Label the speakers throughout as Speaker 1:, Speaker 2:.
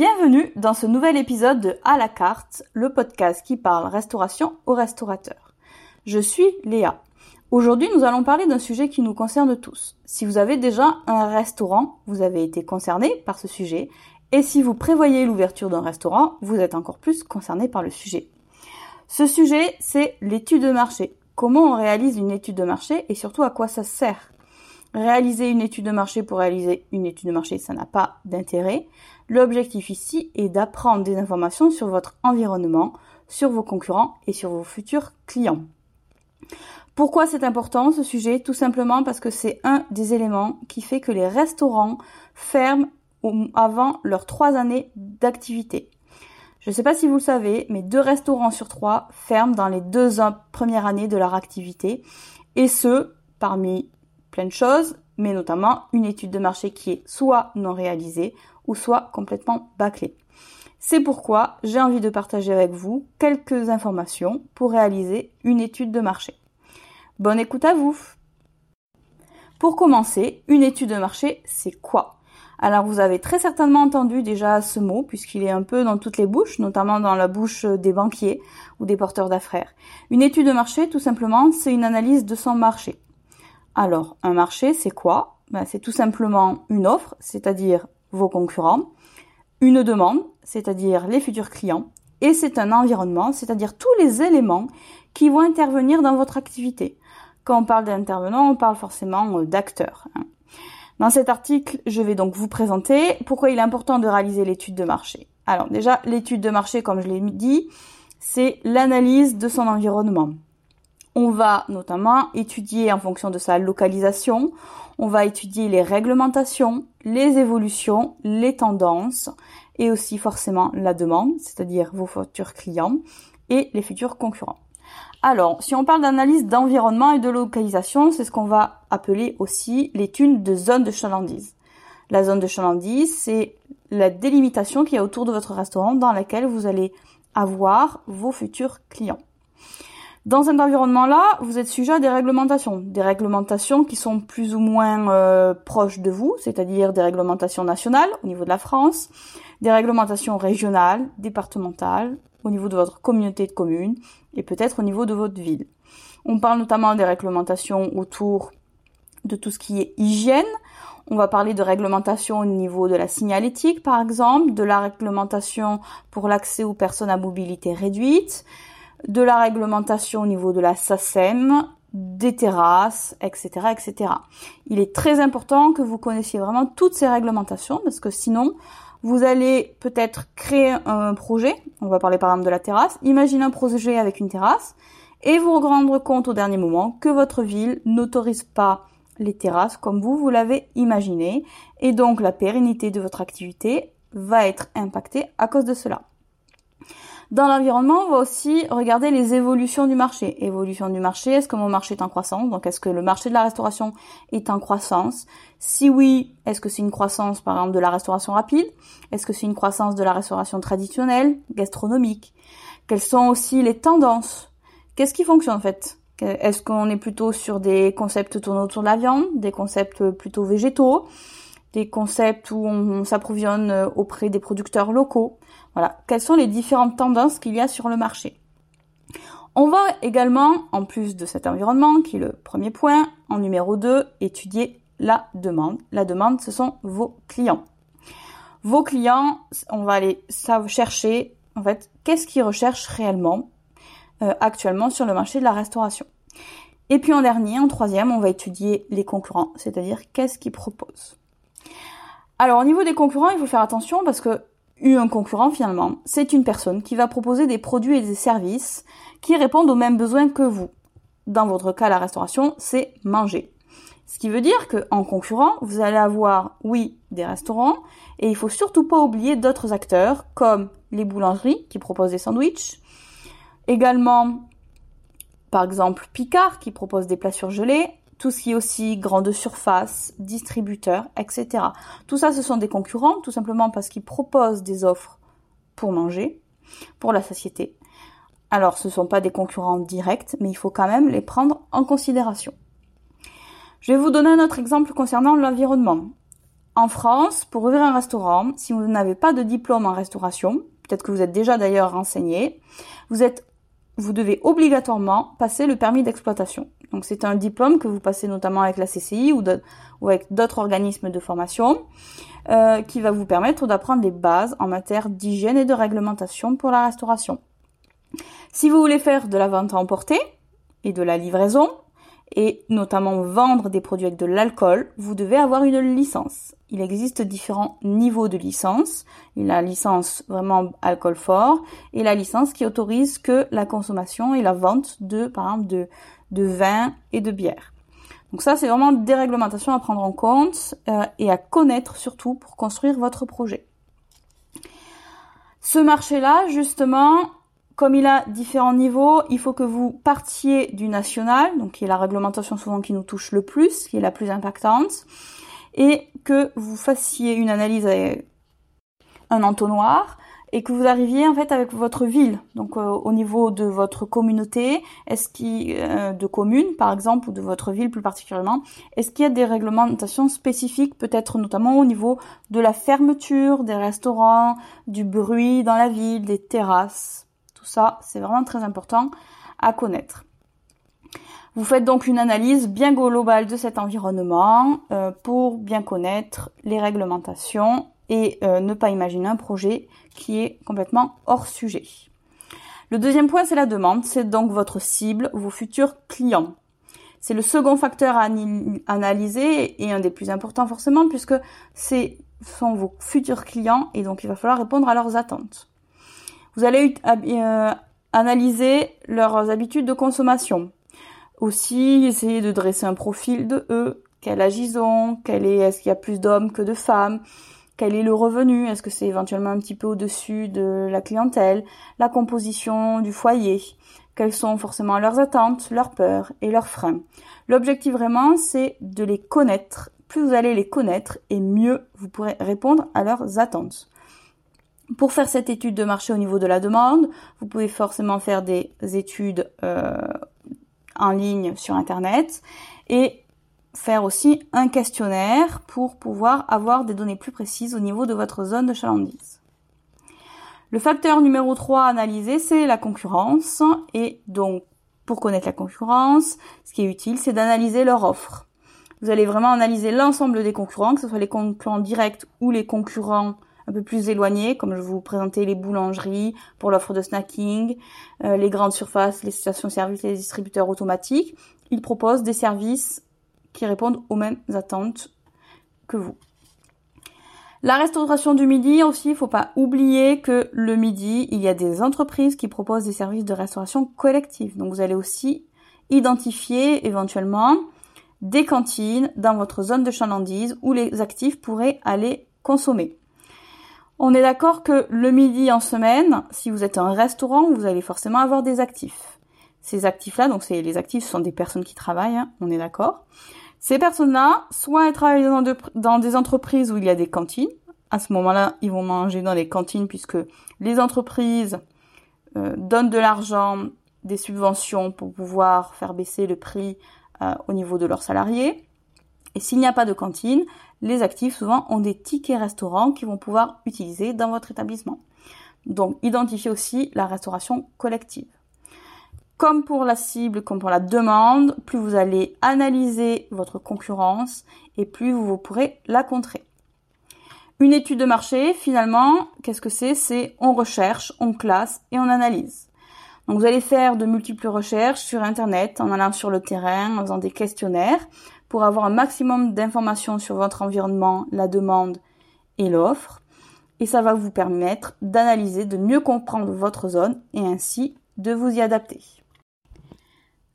Speaker 1: Bienvenue dans ce nouvel épisode de À la carte, le podcast qui parle restauration aux restaurateurs. Je suis Léa. Aujourd'hui, nous allons parler d'un sujet qui nous concerne tous. Si vous avez déjà un restaurant, vous avez été concerné par ce sujet. Et si vous prévoyez l'ouverture d'un restaurant, vous êtes encore plus concerné par le sujet. Ce sujet, c'est l'étude de marché. Comment on réalise une étude de marché et surtout à quoi ça sert? Réaliser une étude de marché pour réaliser une étude de marché, ça n'a pas d'intérêt. L'objectif ici est d'apprendre des informations sur votre environnement, sur vos concurrents et sur vos futurs clients. Pourquoi c'est important ce sujet? Tout simplement parce que c'est un des éléments qui fait que les restaurants ferment avant leurs trois années d'activité. Je ne sais pas si vous le savez, mais deux restaurants sur trois ferment dans les deux premières années de leur activité, et ce, parmi plein de choses, mais notamment une étude de marché qui est soit non réalisée ou soit complètement bâclée. C'est pourquoi j'ai envie de partager avec vous quelques informations pour réaliser une étude de marché. Bonne écoute à vous Pour commencer, une étude de marché, c'est quoi? Alors vous avez très certainement entendu déjà ce mot puisqu'il est un peu dans toutes les bouches, notamment dans la bouche des banquiers ou des porteurs d'affaires. Une étude de marché, tout simplement, c'est une analyse de son marché. Alors, un marché, c'est quoi? Ben, C'est tout simplement une offre, c'est-à-dire vos concurrents, une demande, c'est-à-dire les futurs clients, et c'est un environnement, c'est-à-dire tous les éléments qui vont intervenir dans votre activité. Quand on parle d'intervenants, on parle forcément euh, d'acteurs. Hein. Dans cet article, je vais donc vous présenter pourquoi il est important de réaliser l'étude de marché. Alors déjà, l'étude de marché, comme je l'ai dit, c'est l'analyse de son environnement. On va notamment étudier en fonction de sa localisation, on va étudier les réglementations, les évolutions, les tendances et aussi forcément la demande, c'est-à-dire vos futurs clients et les futurs concurrents. Alors, si on parle d'analyse d'environnement et de localisation, c'est ce qu'on va appeler aussi l'étude de zone de chalandise. La zone de chalandise, c'est la délimitation qu'il y a autour de votre restaurant dans laquelle vous allez avoir vos futurs clients. Dans cet environnement-là, vous êtes sujet à des réglementations, des réglementations qui sont plus ou moins euh, proches de vous, c'est-à-dire des réglementations nationales au niveau de la France, des réglementations régionales, départementales, au niveau de votre communauté de communes et peut-être au niveau de votre ville. On parle notamment des réglementations autour de tout ce qui est hygiène. On va parler de réglementation au niveau de la signalétique, par exemple, de la réglementation pour l'accès aux personnes à mobilité réduite, de la réglementation au niveau de la SACEM, des terrasses, etc., etc. Il est très important que vous connaissiez vraiment toutes ces réglementations parce que sinon, vous allez peut-être créer un projet. On va parler par exemple de la terrasse. Imaginez un projet avec une terrasse et vous rendre compte au dernier moment que votre ville n'autorise pas les terrasses comme vous, vous l'avez imaginé. Et donc la pérennité de votre activité va être impactée à cause de cela. Dans l'environnement, on va aussi regarder les évolutions du marché. Évolution du marché, est-ce que mon marché est en croissance? Donc est-ce que le marché de la restauration est en croissance? Si oui, est-ce que c'est une croissance par exemple de la restauration rapide? Est-ce que c'est une croissance de la restauration traditionnelle, gastronomique? Quelles sont aussi les tendances? Qu'est-ce qui fonctionne en fait? Est-ce qu'on est plutôt sur des concepts tournés autour de la viande, des concepts plutôt végétaux, des concepts où on s'approvisionne auprès des producteurs locaux? Voilà, quelles sont les différentes tendances qu'il y a sur le marché? On va également, en plus de cet environnement, qui est le premier point, en numéro 2, étudier la demande. La demande, ce sont vos clients. Vos clients, on va aller chercher, en fait, qu'est-ce qu'ils recherchent réellement euh, actuellement sur le marché de la restauration. Et puis en dernier, en troisième, on va étudier les concurrents, c'est-à-dire qu'est-ce qu'ils proposent. Alors au niveau des concurrents, il faut faire attention parce que un concurrent finalement, c'est une personne qui va proposer des produits et des services qui répondent aux mêmes besoins que vous. Dans votre cas, la restauration, c'est manger. Ce qui veut dire qu'en concurrent, vous allez avoir, oui, des restaurants, et il faut surtout pas oublier d'autres acteurs, comme les boulangeries qui proposent des sandwichs, également, par exemple, Picard qui propose des plats surgelés, tout ce qui est aussi grande surface, distributeur, etc. Tout ça, ce sont des concurrents, tout simplement parce qu'ils proposent des offres pour manger, pour la société. Alors, ce ne sont pas des concurrents directs, mais il faut quand même les prendre en considération. Je vais vous donner un autre exemple concernant l'environnement. En France, pour ouvrir un restaurant, si vous n'avez pas de diplôme en restauration, peut-être que vous êtes déjà d'ailleurs renseigné, vous êtes vous devez obligatoirement passer le permis d'exploitation. Donc c'est un diplôme que vous passez notamment avec la CCI ou, avec d'autres organismes de formation euh, qui va vous permettre d'apprendre les bases en matière d'hygiène et de réglementation pour la restauration. Si vous voulez faire de la vente à emporter et de la livraison, et notamment vendre des produits avec de l'alcool, vous devez avoir une licence. Il existe différents niveaux de licence. Il y a la licence vraiment alcool fort et la licence qui autorise que la consommation et la vente de, par exemple, de, de vin et de bière. Donc ça, c'est vraiment des réglementations à prendre en compte euh, et à connaître surtout pour construire votre projet. Ce marché-là, justement, comme il a différents niveaux, il faut que vous partiez du national, donc qui est la réglementation souvent qui nous touche le plus, qui est la plus impactante, et que vous fassiez une analyse avec un entonnoir et que vous arriviez en fait avec votre ville, donc euh, au niveau de votre communauté, est-ce qu'il euh, de communes par exemple ou de votre ville plus particulièrement, est-ce qu'il y a des réglementations spécifiques peut-être notamment au niveau de la fermeture des restaurants, du bruit dans la ville, des terrasses? Tout ça, c'est vraiment très important à connaître. Vous faites donc une analyse bien globale de cet environnement euh, pour bien connaître les réglementations et euh, ne pas imaginer un projet qui est complètement hors sujet. Le deuxième point, c'est la demande. C'est donc votre cible, vos futurs clients. C'est le second facteur à analyser et un des plus importants forcément puisque ce sont vos futurs clients et donc il va falloir répondre à leurs attentes. Vous allez euh, analyser leurs habitudes de consommation. Aussi, essayer de dresser un profil de eux. Quel âge ils ont? Est-ce qu'il y a plus d'hommes que de femmes? Quel est le revenu Est-ce que c'est éventuellement un petit peu au-dessus de la clientèle La composition du foyer Quelles sont forcément leurs attentes, leurs peurs et leurs freins L'objectif vraiment, c'est de les connaître. Plus vous allez les connaître et mieux vous pourrez répondre à leurs attentes. Pour faire cette étude de marché au niveau de la demande, vous pouvez forcément faire des études euh, en ligne sur Internet et faire aussi un questionnaire pour pouvoir avoir des données plus précises au niveau de votre zone de chalandise. Le facteur numéro 3 à analyser, c'est la concurrence. Et donc, pour connaître la concurrence, ce qui est utile, c'est d'analyser leur offre. Vous allez vraiment analyser l'ensemble des concurrents, que ce soit les concurrents directs ou les concurrents un peu plus éloignés, comme je vous présentais les boulangeries pour l'offre de snacking, euh, les grandes surfaces, les stations-service, les distributeurs automatiques. Ils proposent des services qui répondent aux mêmes attentes que vous. La restauration du midi aussi, il faut pas oublier que le midi, il y a des entreprises qui proposent des services de restauration collective. Donc vous allez aussi identifier éventuellement des cantines dans votre zone de chalandise où les actifs pourraient aller consommer. On est d'accord que le midi en semaine, si vous êtes un restaurant, vous allez forcément avoir des actifs. Ces actifs-là, donc c'est les actifs sont des personnes qui travaillent, hein, on est d'accord. Ces personnes-là, soit elles travaillent dans, des entreprises où il y a des cantines. À ce moment-là, ils vont manger dans les cantines puisque les entreprises euh, donnent de l'argent, des subventions pour pouvoir faire baisser le prix euh, au niveau de leurs salariés. Et s'il n'y a pas de cantine, les actifs souvent ont des tickets restaurants qu'ils vont pouvoir utiliser dans votre établissement. Donc identifiez aussi la restauration collective. Comme pour la cible, comme pour la demande, plus vous allez analyser votre concurrence et plus vous pourrez la contrer. Une étude de marché, finalement, qu'est-ce que c'est? C'est on recherche, on classe et on analyse. Donc vous allez faire de multiples recherches sur Internet en allant sur le terrain, en faisant des questionnaires pour avoir un maximum d'informations sur votre environnement, la demande et l'offre. Et ça va vous permettre d'analyser, de mieux comprendre votre zone et ainsi de vous y adapter.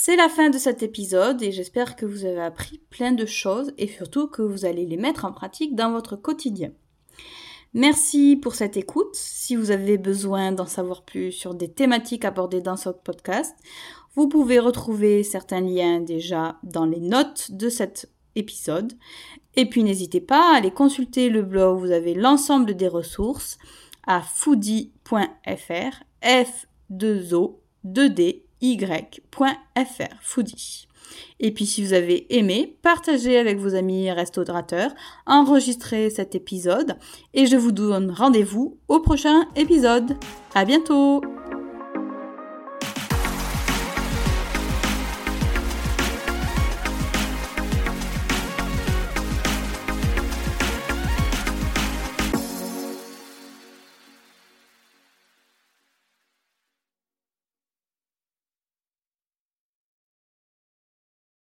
Speaker 1: C'est la fin de cet épisode et j'espère que vous avez appris plein de choses et surtout que vous allez les mettre en pratique dans votre quotidien. Merci pour cette écoute. Si vous avez besoin d'en savoir plus sur des thématiques abordées dans ce podcast, vous pouvez retrouver certains liens déjà dans les notes de cet épisode. Et puis n'hésitez pas à aller consulter le blog, vous avez l'ensemble des ressources à foodie.fr, f 2 o 2 d y.fr, foodie. Et puis si vous avez aimé, partagez avec vos amis restaurateurs, enregistrez cet épisode et je vous donne rendez-vous au prochain épisode. À bientôt!